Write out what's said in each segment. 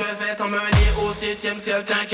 je vais t'emmener au septième ciel, t'inquiète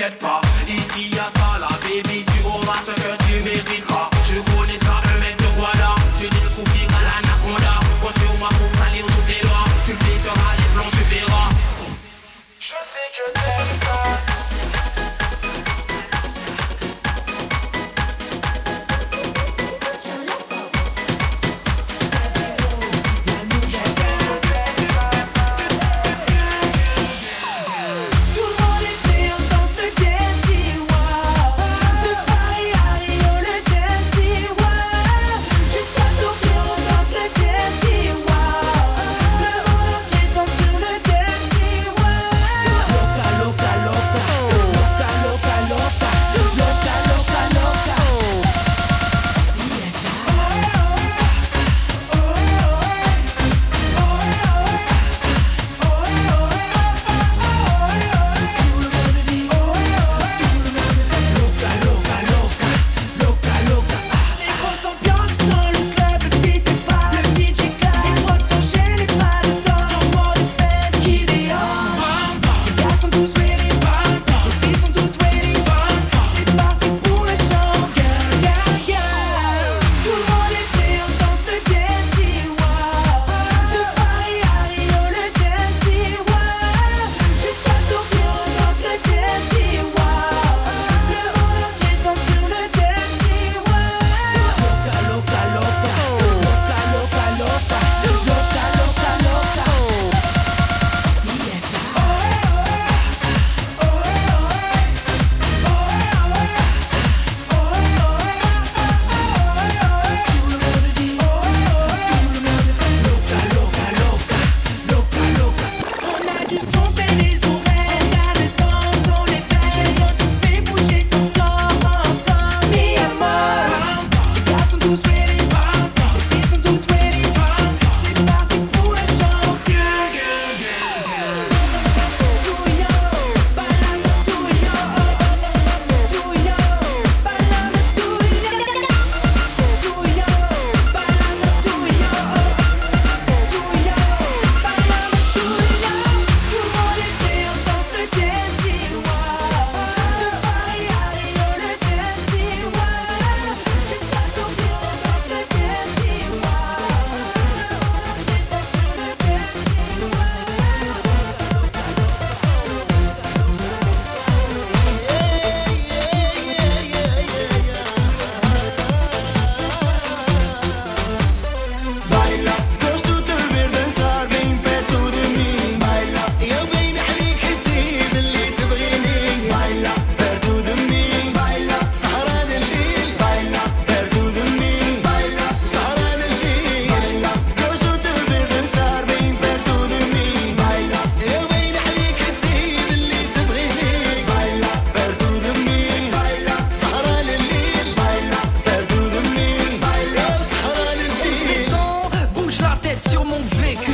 vécu.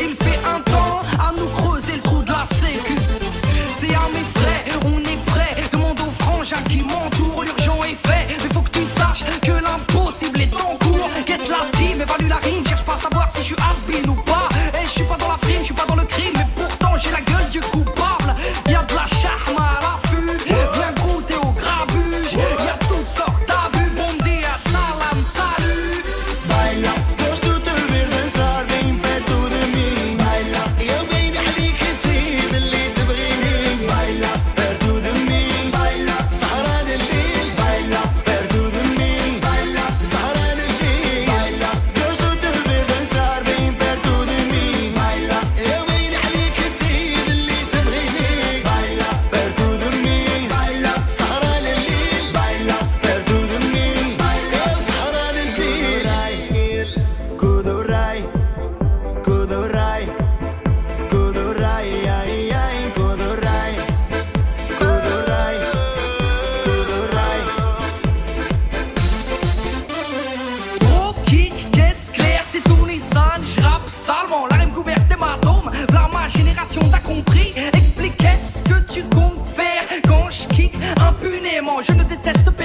Il fait un temps à nous creuser le trou de la sécu. C'est à mes frais, on est prêt. Demande aux frangins qui montent. Impunément Je ne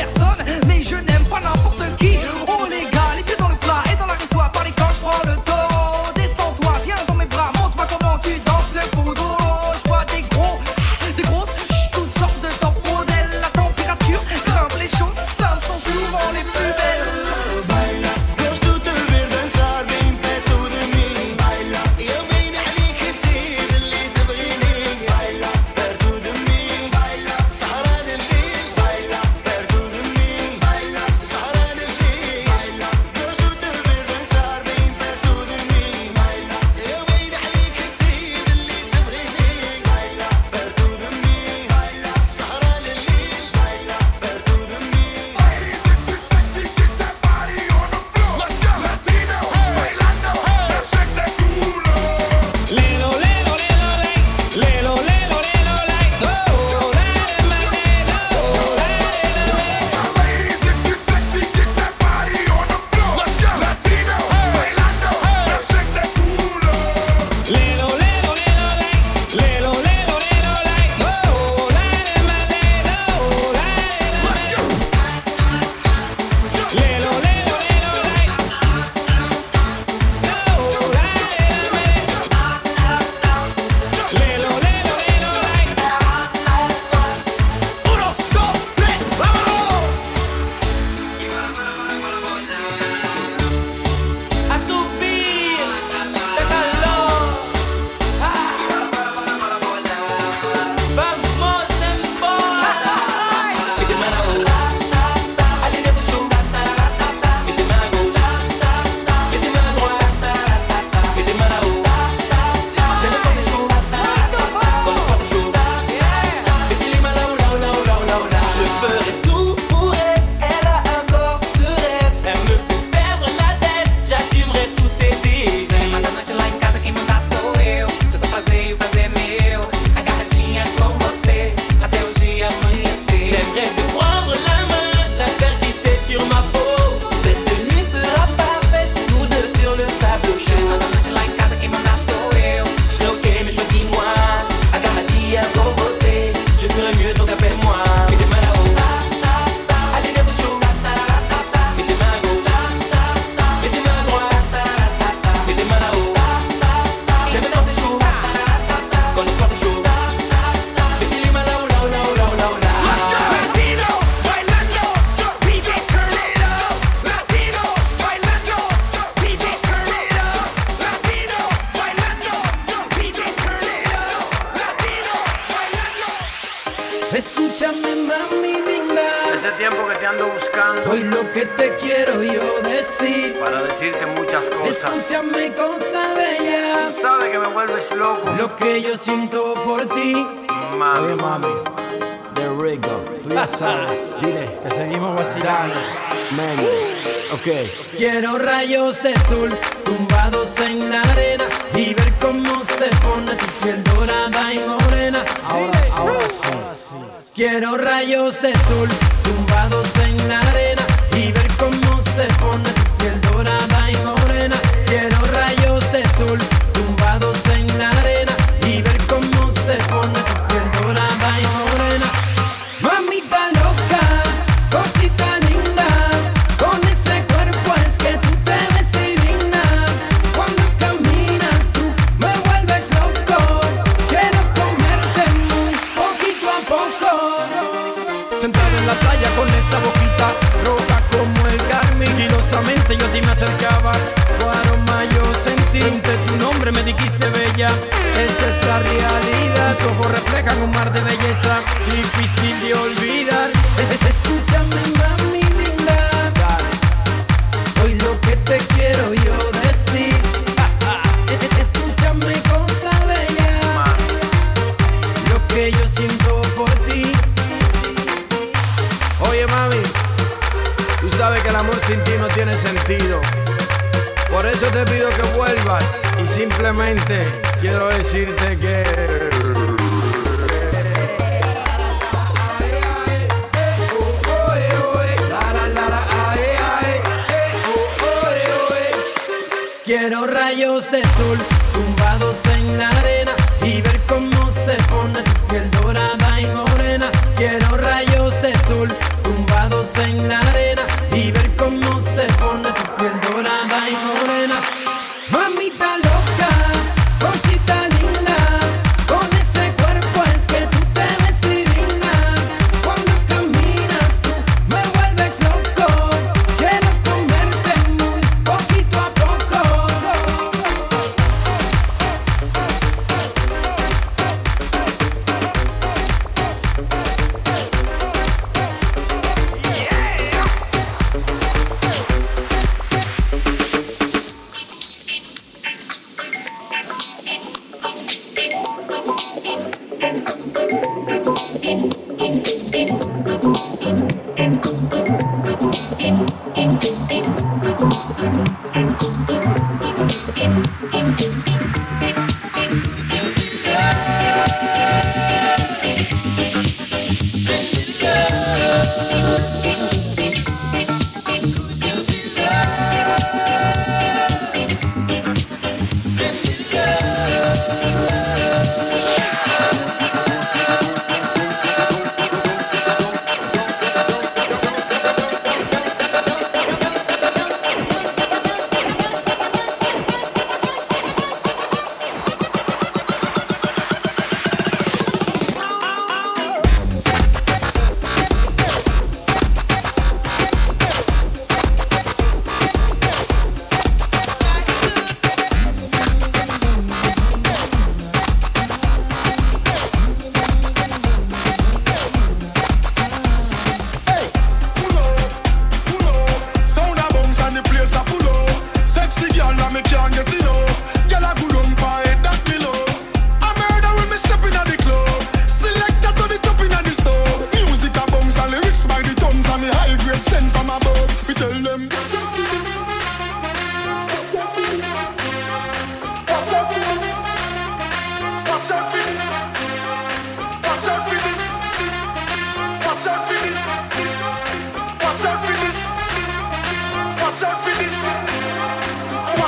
Quiero rayos de sol tumbados en la arena y ver cómo se pone piel dorada y morena. Quiero rayos de sol tumbados en la arena y ver cómo se pone piel dorada y morena.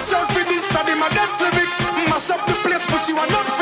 Watch out for this, and the maddest lyrics. Mash up the place, but you are not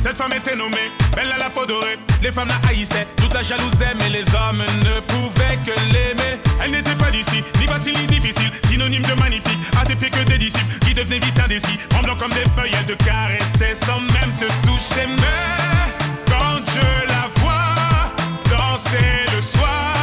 Cette femme était nommée, belle à la peau dorée. Les femmes la haïssaient, toute la jalousaient, mais les hommes ne pouvaient que l'aimer. Elle n'était pas d'ici, ni facile ni difficile, synonyme de magnifique. À ses que des disciples qui devenaient vite indécis, tremblant comme des feuilles, elle te caressait sans même te toucher. Mais quand je la vois danser le soir.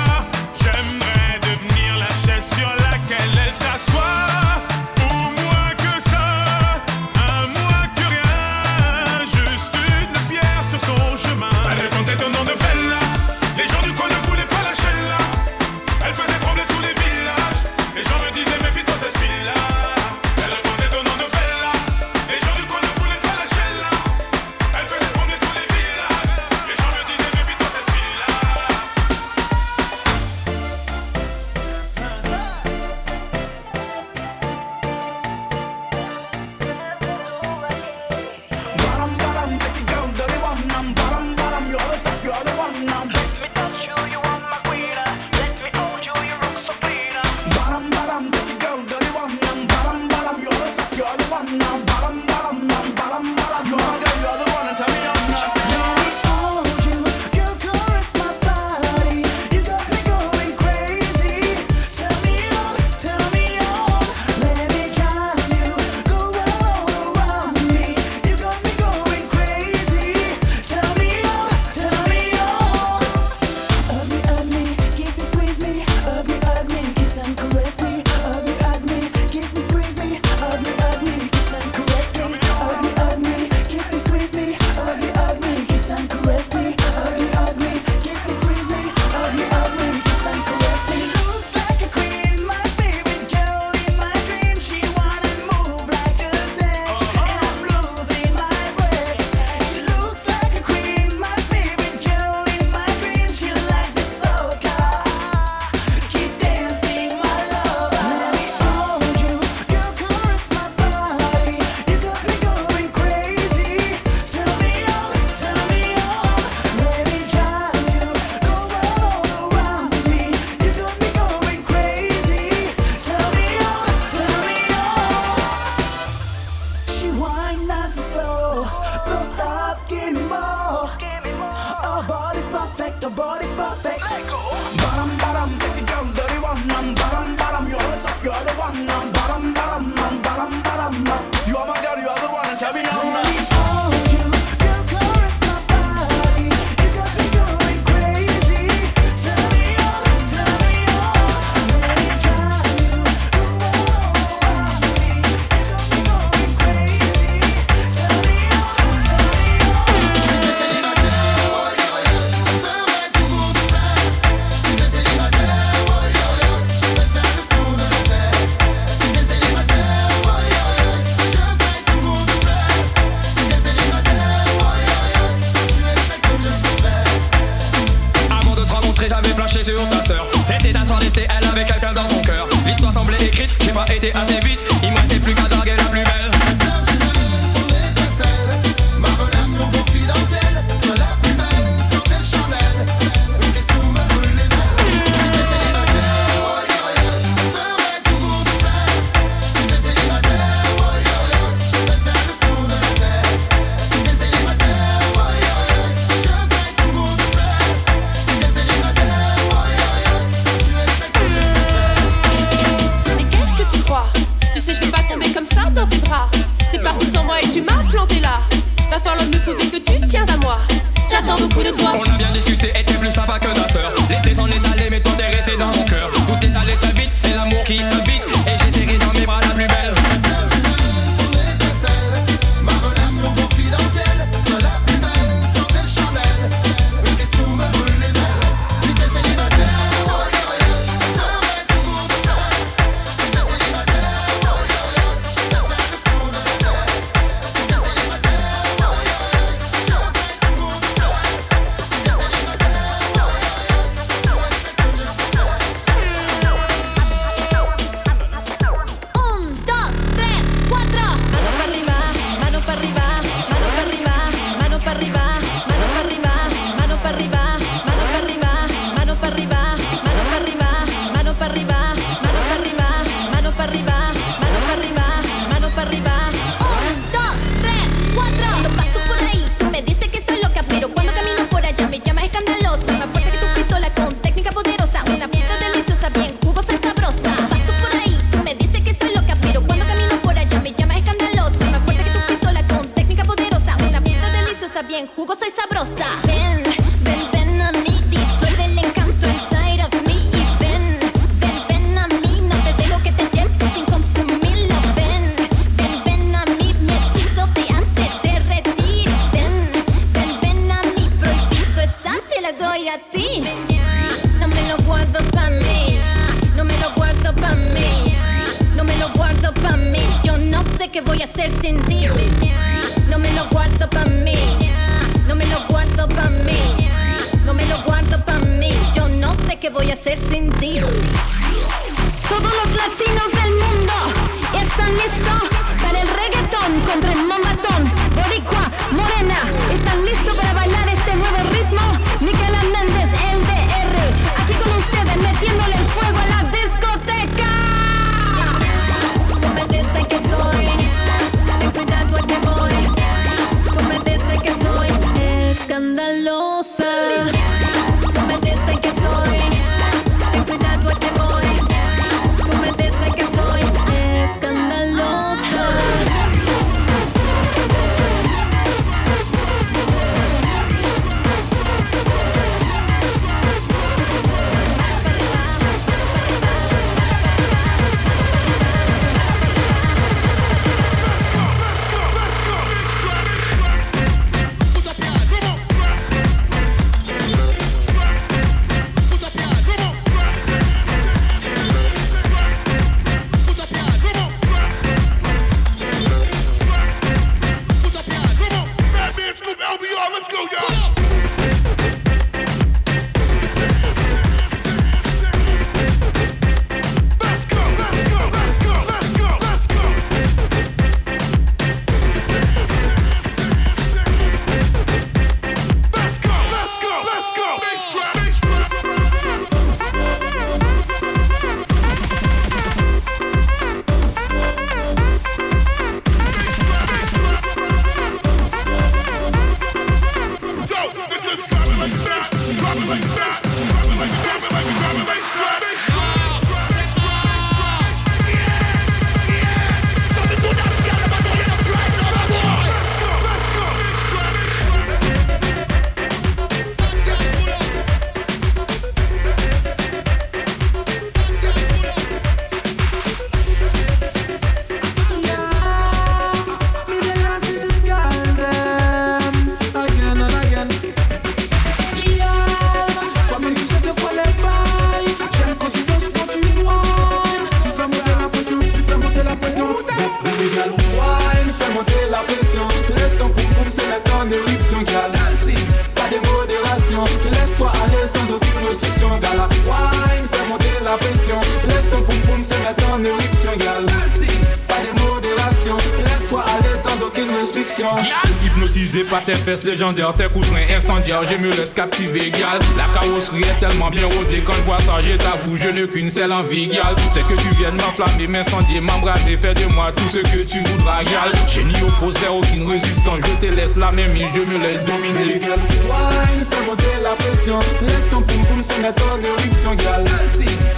Légendaires, tes coups rein incendiaires, je me laisse captiver, gal. La carrosserie est tellement bien rodée, quand je vois ça, je t'avoue, je n'ai qu'une seule envie, gal. C'est que tu viennes m'enflammer, m'incendier, m'embraser, faire de moi tout ce que tu voudras, gal. Génie opposé, aucune résistance, je te laisse la même je me laisse dominer. Wine, fais monter la pression. Laisse ton poum poum se mettre en éruption, gal.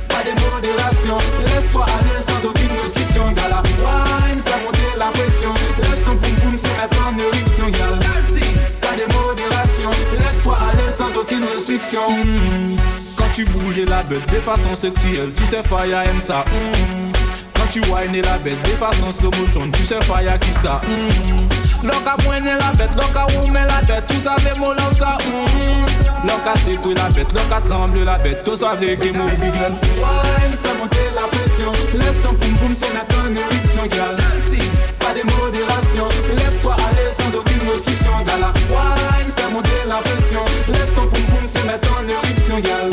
Pas de modération, laisse-toi aller sans aucune restriction, gal. Wine, fais monter la pression. Laisse ton poum poum se mettre en éruption, gal. Laisse-toi aller sans aucune restriction. Quand tu bouges la bête de façon sexuelle, tu sais Fire aime ça. Mm. Quand tu whines la bête de façon slow motion, tu sais Fire qui ça. Loca poigner la bête, loca roumer la ça fait mon love ça. Mm. Loca secouer la bête, loca tremble la que mon big girl. Wine, fais monter la pression. Laisse ton poum poum se mettre en éruption, gal. Pas de modération, laisse-toi aller sans aucune restriction, gal. Wine, fais monter la pression. Laisse ton poum poum se mettre en éruption, gal.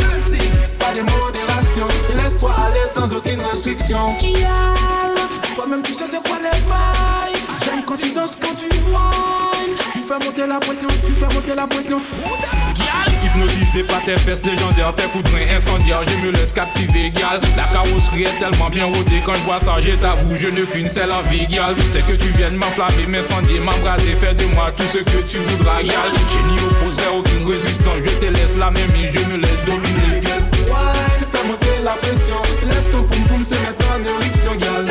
Pas de modération, laisse-toi aller sans aucune restriction. Toi-même tu sais c'est quoi les bails. J'aime quand tu danses, quand tu whines. Tu fais monter la pression, tu fais monter la pression. Hypnotisé par tes fesses légendaires, tes coups de rein incendiaires, je me laisse captiver, gal. La carrosserie est tellement bien rodée, quand je vois ça, je t'avoue, je n'ai qu'une seule envie, gal. C'est que tu viennes m'enflammer, m'incendier, m'embraser, faire de moi tout ce que tu voudras, gal. Génie opposerait aucune résistance, je te laisse la même île, je me laisse dominer, gal. Fais monter la pression. Laisse ton poum poum se mettre en éruption, gal.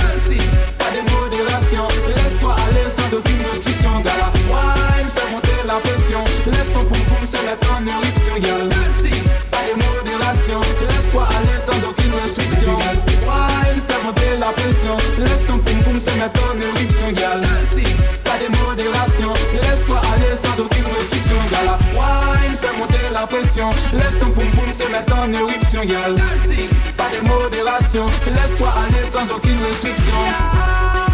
Pas de modération, laisse-toi aller sans aucune restriction, gal. Wine, fais monter la pression. Laisse ton poum poum se mettre en éruption, gal. Pas de modération, laisse-toi aller sans aucune restriction. Wine, fais monter la pression. Laisse ton poum poum se mettre en éruption, gal. Pas de modération, laisse-toi aller sans aucune restriction, gal. Wine, la pression. Laisse ton poum poum se mettre en éruption, gal. Pas de modération, laisse-toi aller sans aucune restriction.